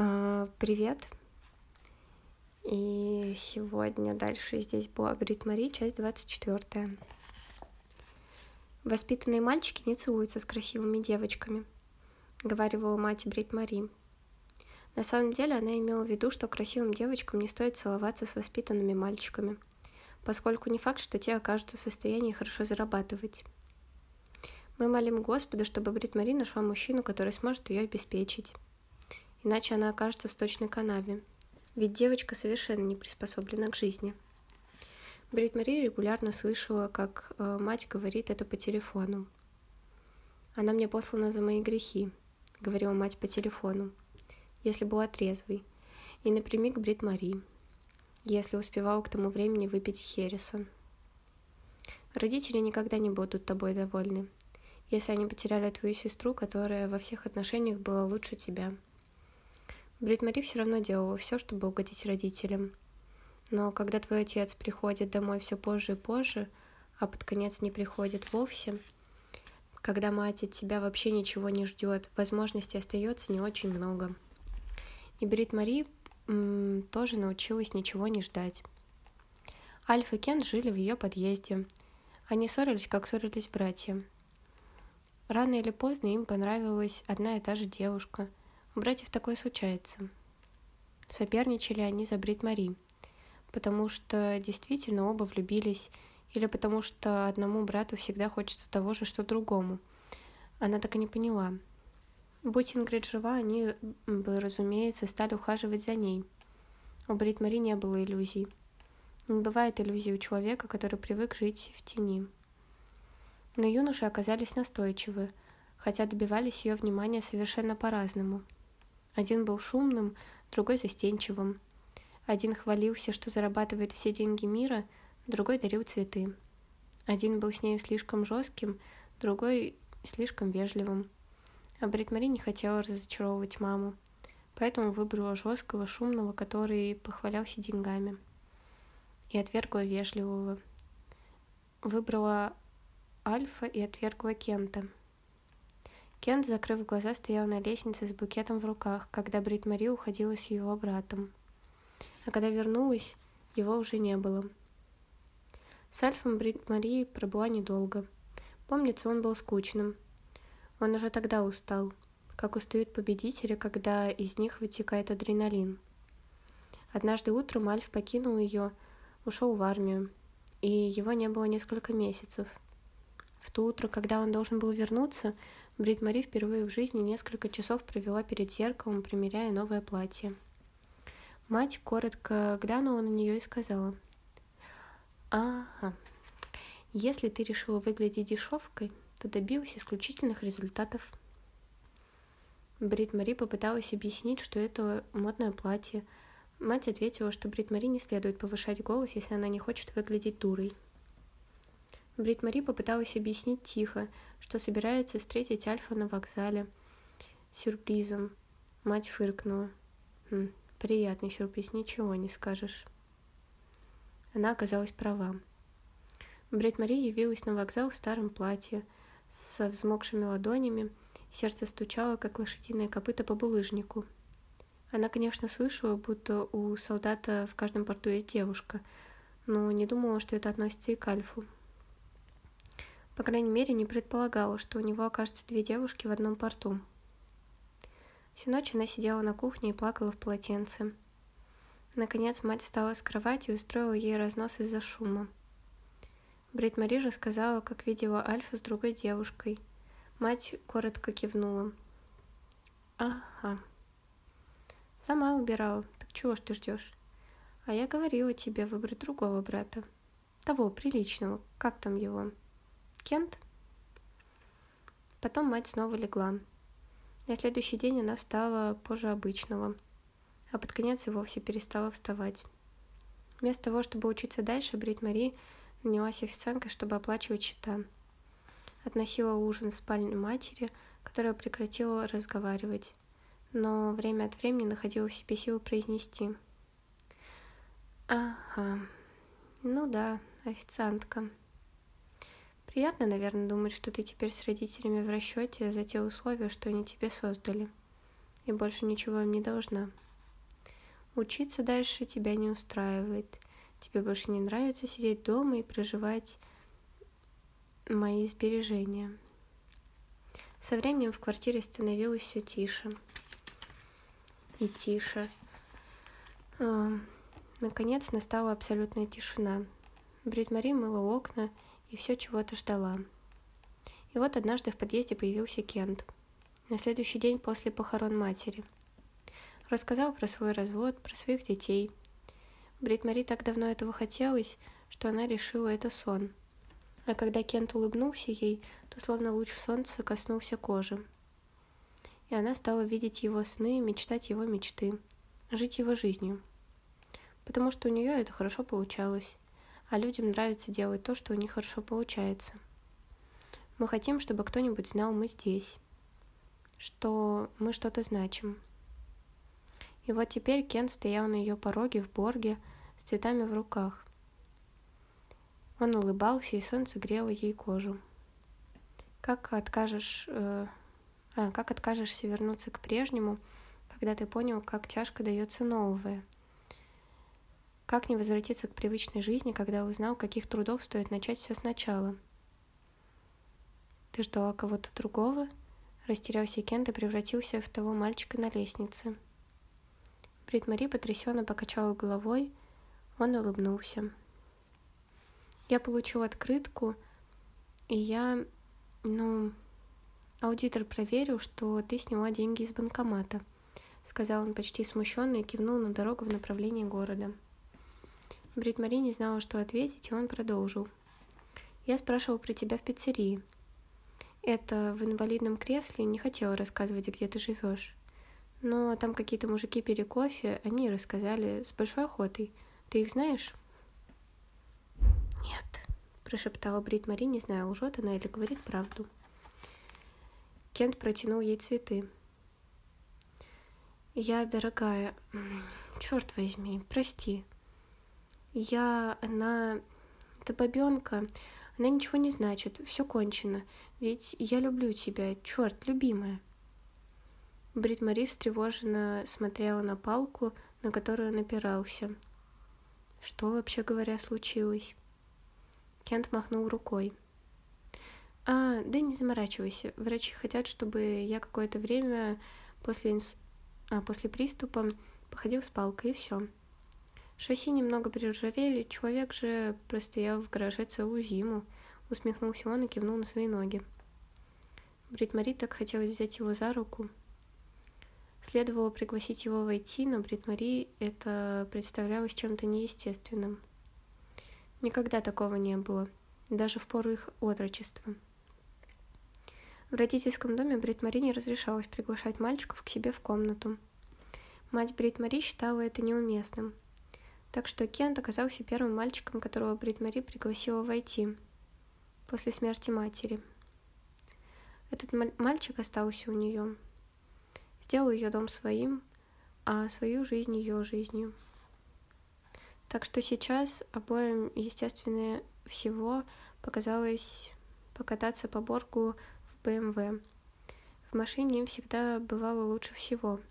А, привет. И сегодня дальше здесь была Брит Мари, часть 24. Воспитанные мальчики не целуются с красивыми девочками, говорила мать Брит Мари. На самом деле она имела в виду, что красивым девочкам не стоит целоваться с воспитанными мальчиками, поскольку не факт, что те окажутся в состоянии хорошо зарабатывать. Мы молим Господа, чтобы Брит Мари нашла мужчину, который сможет ее обеспечить иначе она окажется в сточной канаве. Ведь девочка совершенно не приспособлена к жизни. Брит Мари регулярно слышала, как э, мать говорит это по телефону. «Она мне послана за мои грехи», — говорила мать по телефону, если была трезвой, и напрямик Брит Мари, если успевала к тому времени выпить Хереса. Родители никогда не будут тобой довольны, если они потеряли твою сестру, которая во всех отношениях была лучше тебя — Брит Мари все равно делала все, чтобы угодить родителям. Но когда твой отец приходит домой все позже и позже, а под конец не приходит вовсе, когда мать от тебя вообще ничего не ждет, возможностей остается не очень много. И Брит Мари м- тоже научилась ничего не ждать. Альф и Кен жили в ее подъезде. Они ссорились, как ссорились братья. Рано или поздно им понравилась одна и та же девушка, у братьев такое случается. Соперничали они за Брит Мари, потому что действительно оба влюбились, или потому что одному брату всегда хочется того же, что другому. Она так и не поняла. Будь Ингрид жива, они бы, разумеется, стали ухаживать за ней. У Брит Мари не было иллюзий. Не бывает иллюзий у человека, который привык жить в тени. Но юноши оказались настойчивы, хотя добивались ее внимания совершенно по-разному – один был шумным, другой застенчивым. Один хвалился, что зарабатывает все деньги мира, другой дарил цветы. Один был с нею слишком жестким, другой слишком вежливым. А Брит Мари не хотела разочаровывать маму, поэтому выбрала жесткого, шумного, который похвалялся деньгами, и отвергла вежливого. Выбрала Альфа и отвергла Кента — Кент, закрыв глаза, стоял на лестнице с букетом в руках, когда Брит Мари уходила с его братом. А когда вернулась, его уже не было. С Альфом Брит Мари пробыла недолго. Помнится, он был скучным. Он уже тогда устал, как устают победители, когда из них вытекает адреналин. Однажды утром Альф покинул ее, ушел в армию, и его не было несколько месяцев. В то утро, когда он должен был вернуться, Брит Мари впервые в жизни несколько часов провела перед зеркалом, примеряя новое платье. Мать коротко глянула на нее и сказала, «Ага, если ты решила выглядеть дешевкой, то добилась исключительных результатов». Брит Мари попыталась объяснить, что это модное платье. Мать ответила, что Брит Мари не следует повышать голос, если она не хочет выглядеть дурой. Брит Мари попыталась объяснить тихо, что собирается встретить Альфа на вокзале. Сюрпризом. Мать фыркнула. Хм, приятный сюрприз, ничего не скажешь. Она оказалась права. Брит Мари явилась на вокзал в старом платье, со взмокшими ладонями, сердце стучало, как лошадиное копыто по булыжнику. Она, конечно, слышала, будто у солдата в каждом порту есть девушка, но не думала, что это относится и к Альфу. По крайней мере, не предполагала, что у него окажутся две девушки в одном порту. Всю ночь она сидела на кухне и плакала в полотенце. Наконец мать встала с кровати и устроила ей разнос из-за шума. Брит Мари рассказала, как видела Альфа с другой девушкой. Мать коротко кивнула. «Ага. Сама убирала. Так чего ж ты ждешь? А я говорила тебе выбрать другого брата. Того, приличного. Как там его?» Кент. Потом мать снова легла. На следующий день она встала позже обычного, а под конец и вовсе перестала вставать. Вместо того, чтобы учиться дальше, Брит Мари нанялась официанткой, чтобы оплачивать счета. Относила ужин в спальню матери, которая прекратила разговаривать, но время от времени находила в себе силы произнести. «Ага, ну да, официантка». Приятно, наверное, думать, что ты теперь с родителями в расчете за те условия, что они тебе создали. Я больше ничего им не должна. Учиться дальше тебя не устраивает. Тебе больше не нравится сидеть дома и проживать мои сбережения. Со временем в квартире становилось все тише и тише. А, наконец настала абсолютная тишина. Брит Мари мыла окна и все чего-то ждала. И вот однажды в подъезде появился Кент. На следующий день после похорон матери. Рассказал про свой развод, про своих детей. Брит Мари так давно этого хотелось, что она решила это сон. А когда Кент улыбнулся ей, то словно луч солнца коснулся кожи. И она стала видеть его сны, мечтать его мечты, жить его жизнью. Потому что у нее это хорошо получалось, а людям нравится делать то, что у них хорошо получается – мы хотим, чтобы кто-нибудь знал, мы здесь, что мы что-то значим. И вот теперь Кен стоял на ее пороге в Борге с цветами в руках. Он улыбался, и солнце грело ей кожу. Как откажешь, э, а, как откажешься вернуться к прежнему, когда ты понял, как тяжко дается новое? Как не возвратиться к привычной жизни, когда узнал, каких трудов стоит начать все сначала – ты ждала кого-то другого? Растерялся Кент и превратился в того мальчика на лестнице. Брит Мари потрясенно покачала головой, он улыбнулся. Я получил открытку, и я, ну, аудитор проверил, что ты сняла деньги из банкомата, сказал он почти смущенно и кивнул на дорогу в направлении города. Брит Мари не знала, что ответить, и он продолжил. Я спрашивал про тебя в пиццерии это в инвалидном кресле не хотела рассказывать, где ты живешь. Но там какие-то мужики пили кофе, они рассказали с большой охотой. Ты их знаешь? Нет, прошептала Брит Мари, не зная, лжет она или говорит правду. Кент протянул ей цветы. Я, дорогая, черт возьми, прости. Я, она, эта бабенка, она ничего не значит, все кончено. Ведь я люблю тебя, черт, любимая. Брит Мари встревоженно смотрела на палку, на которую он опирался. Что, вообще говоря, случилось? Кент махнул рукой. А, да не заморачивайся. Врачи хотят, чтобы я какое-то время после, инс... а, после приступа походил с палкой, и все. Шасси немного приржавели, человек же простоял в гараже целую зиму. Усмехнулся он и кивнул на свои ноги. Брит Мари так хотелось взять его за руку. Следовало пригласить его войти, но Брит Мари это представлялось чем-то неестественным. Никогда такого не было, даже в пору их отрочества. В родительском доме Брит Мари не разрешалось приглашать мальчиков к себе в комнату. Мать Брит Мари считала это неуместным – так что Кент оказался первым мальчиком, которого Брит пригласила войти после смерти матери. Этот мальчик остался у нее, сделал ее дом своим, а свою жизнь ее жизнью. Так что сейчас обоим, естественно, всего показалось покататься по Боргу в БМВ. В машине им всегда бывало лучше всего —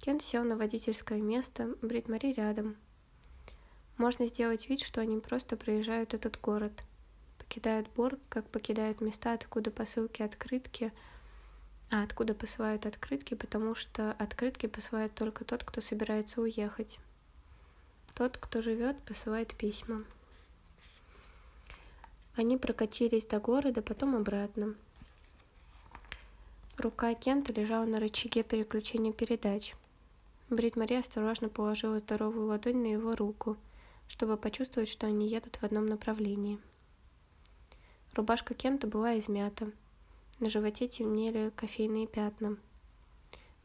Кен сел на водительское место, Брит Мари рядом. Можно сделать вид, что они просто проезжают этот город. Покидают Борг, как покидают места, откуда посылки открытки, а откуда посылают открытки, потому что открытки посылает только тот, кто собирается уехать. Тот, кто живет, посылает письма. Они прокатились до города, потом обратно. Рука Кента лежала на рычаге переключения передач. Брит Мари осторожно положила здоровую ладонь на его руку, чтобы почувствовать, что они едут в одном направлении. Рубашка Кента была измята. На животе темнели кофейные пятна.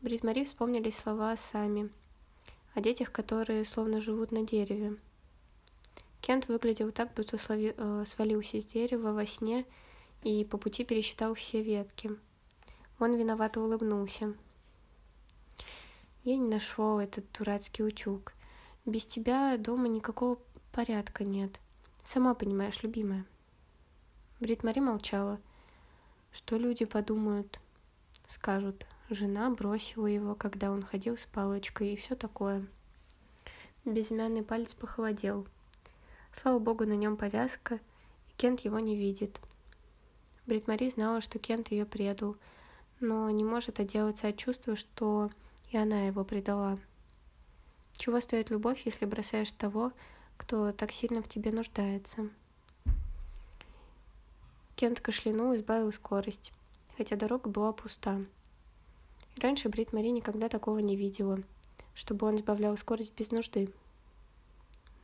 Брит Мари вспомнили слова сами, о детях, которые словно живут на дереве. Кент выглядел так, будто слови, э, свалился с дерева во сне и по пути пересчитал все ветки. Он виновато улыбнулся. Я не нашел этот дурацкий утюг. Без тебя дома никакого порядка нет. Сама понимаешь, любимая. Брит Мари молчала. Что люди подумают, скажут, жена бросила его, когда он ходил с палочкой и все такое. Безымянный палец похолодел. Слава богу, на нем повязка, и Кент его не видит. Брит Мари знала, что Кент ее предал, но не может отделаться от чувства, что и она его предала. Чего стоит любовь, если бросаешь того, кто так сильно в тебе нуждается? Кент кашлянул и сбавил скорость, хотя дорога была пуста. И раньше Брит Мари никогда такого не видела, чтобы он сбавлял скорость без нужды.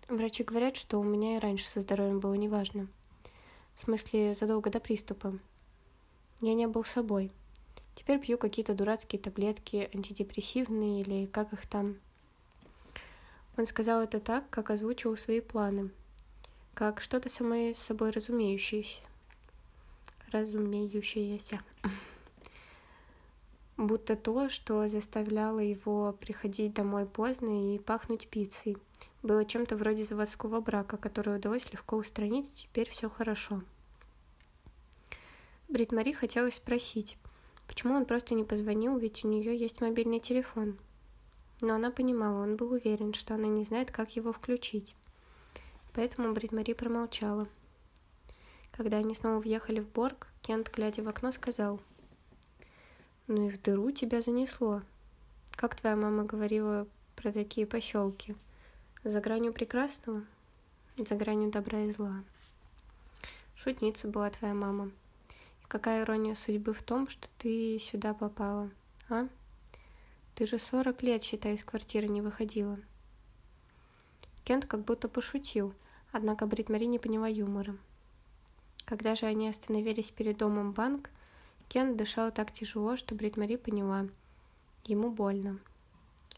Врачи говорят, что у меня и раньше со здоровьем было неважно. В смысле, задолго до приступа. Я не был собой. Теперь пью какие-то дурацкие таблетки, антидепрессивные или как их там. Он сказал это так, как озвучивал свои планы, как что-то самое собой разумеющееся разумеющееся. Будто то, что заставляло его приходить домой поздно и пахнуть пиццей, было чем-то вроде заводского брака, который удалось легко устранить, теперь все хорошо. Брит Мари хотелось спросить, почему он просто не позвонил, ведь у нее есть мобильный телефон. Но она понимала, он был уверен, что она не знает, как его включить. Поэтому Брит Мари промолчала – когда они снова въехали в Борг, Кент, глядя в окно, сказал. «Ну и в дыру тебя занесло. Как твоя мама говорила про такие поселки? За гранью прекрасного? За гранью добра и зла». Шутница была твоя мама. Какая ирония судьбы в том, что ты сюда попала, а? Ты же сорок лет, считай, из квартиры не выходила. Кент как будто пошутил, однако Брит Мари не поняла юмора. Когда же они остановились перед домом банк, Кен дышал так тяжело, что Брит Мари поняла. Ему больно.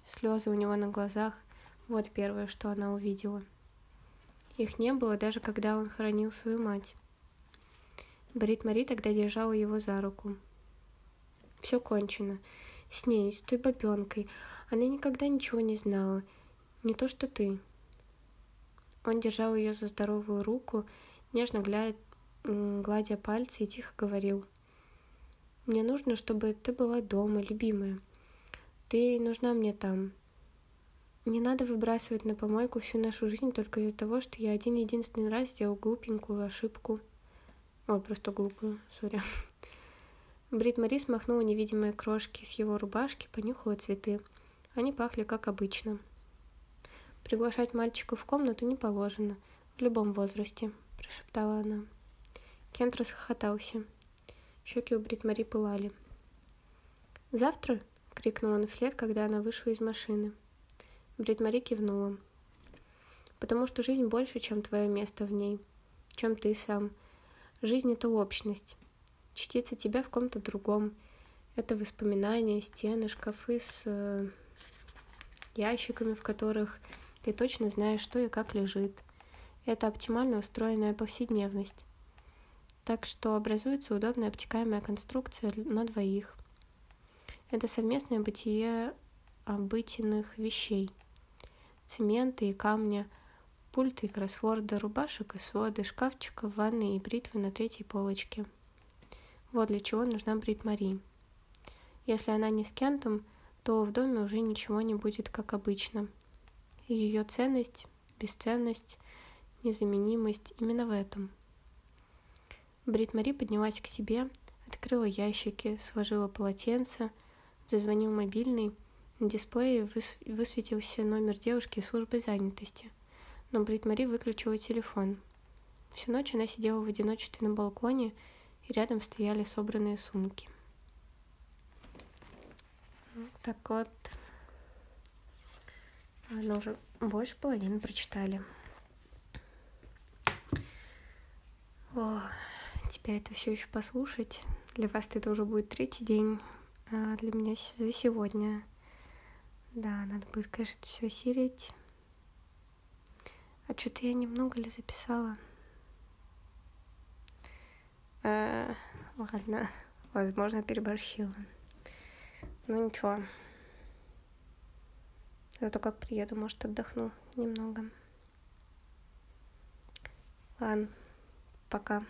Слезы у него на глазах – вот первое, что она увидела. Их не было даже когда он хоронил свою мать. Брит Мари тогда держала его за руку. Все кончено. С ней, с той бабенкой. Она никогда ничего не знала. Не то, что ты. Он держал ее за здоровую руку, нежно глядя гладя пальцы и тихо говорил. «Мне нужно, чтобы ты была дома, любимая. Ты нужна мне там. Не надо выбрасывать на помойку всю нашу жизнь только из-за того, что я один единственный раз сделал глупенькую ошибку. Ой, просто глупую, сори. Брит Мари смахнула невидимые крошки с его рубашки, понюхала цветы. Они пахли как обычно. «Приглашать мальчика в комнату не положено, в любом возрасте», – прошептала она. Кент расхохотался. Щеки у Бритмари пылали. «Завтра?» — крикнул он вслед, когда она вышла из машины. Бритмари кивнула. «Потому что жизнь больше, чем твое место в ней, чем ты сам. Жизнь — это общность. Частица тебя в ком-то другом. Это воспоминания, стены, шкафы с э, ящиками, в которых ты точно знаешь, что и как лежит. Это оптимально устроенная повседневность так что образуется удобная обтекаемая конструкция на двоих. Это совместное бытие обыденных вещей. Цемента и камня, пульты и кроссворда, рубашек и соды, шкафчика, ванны и бритвы на третьей полочке. Вот для чего нужна Брит Мари. Если она не с Кентом, то в доме уже ничего не будет как обычно. Ее ценность, бесценность, незаменимость именно в этом – Брит Мари поднялась к себе, открыла ящики, сложила полотенце, зазвонил мобильный. На дисплее выс высветился номер девушки службы занятости, но Брит Мари выключила телефон. Всю ночь она сидела в одиночестве на балконе, и рядом стояли собранные сумки. Так вот, ну уже больше половины прочитали. О, теперь это все еще послушать. Для вас это уже будет третий день, а для меня за сегодня. Да, надо будет, конечно, все сиреть. А что-то я немного ли записала? А, ладно, возможно, переборщила. Ну ничего. Зато как приеду, может, отдохну немного. Ладно, пока.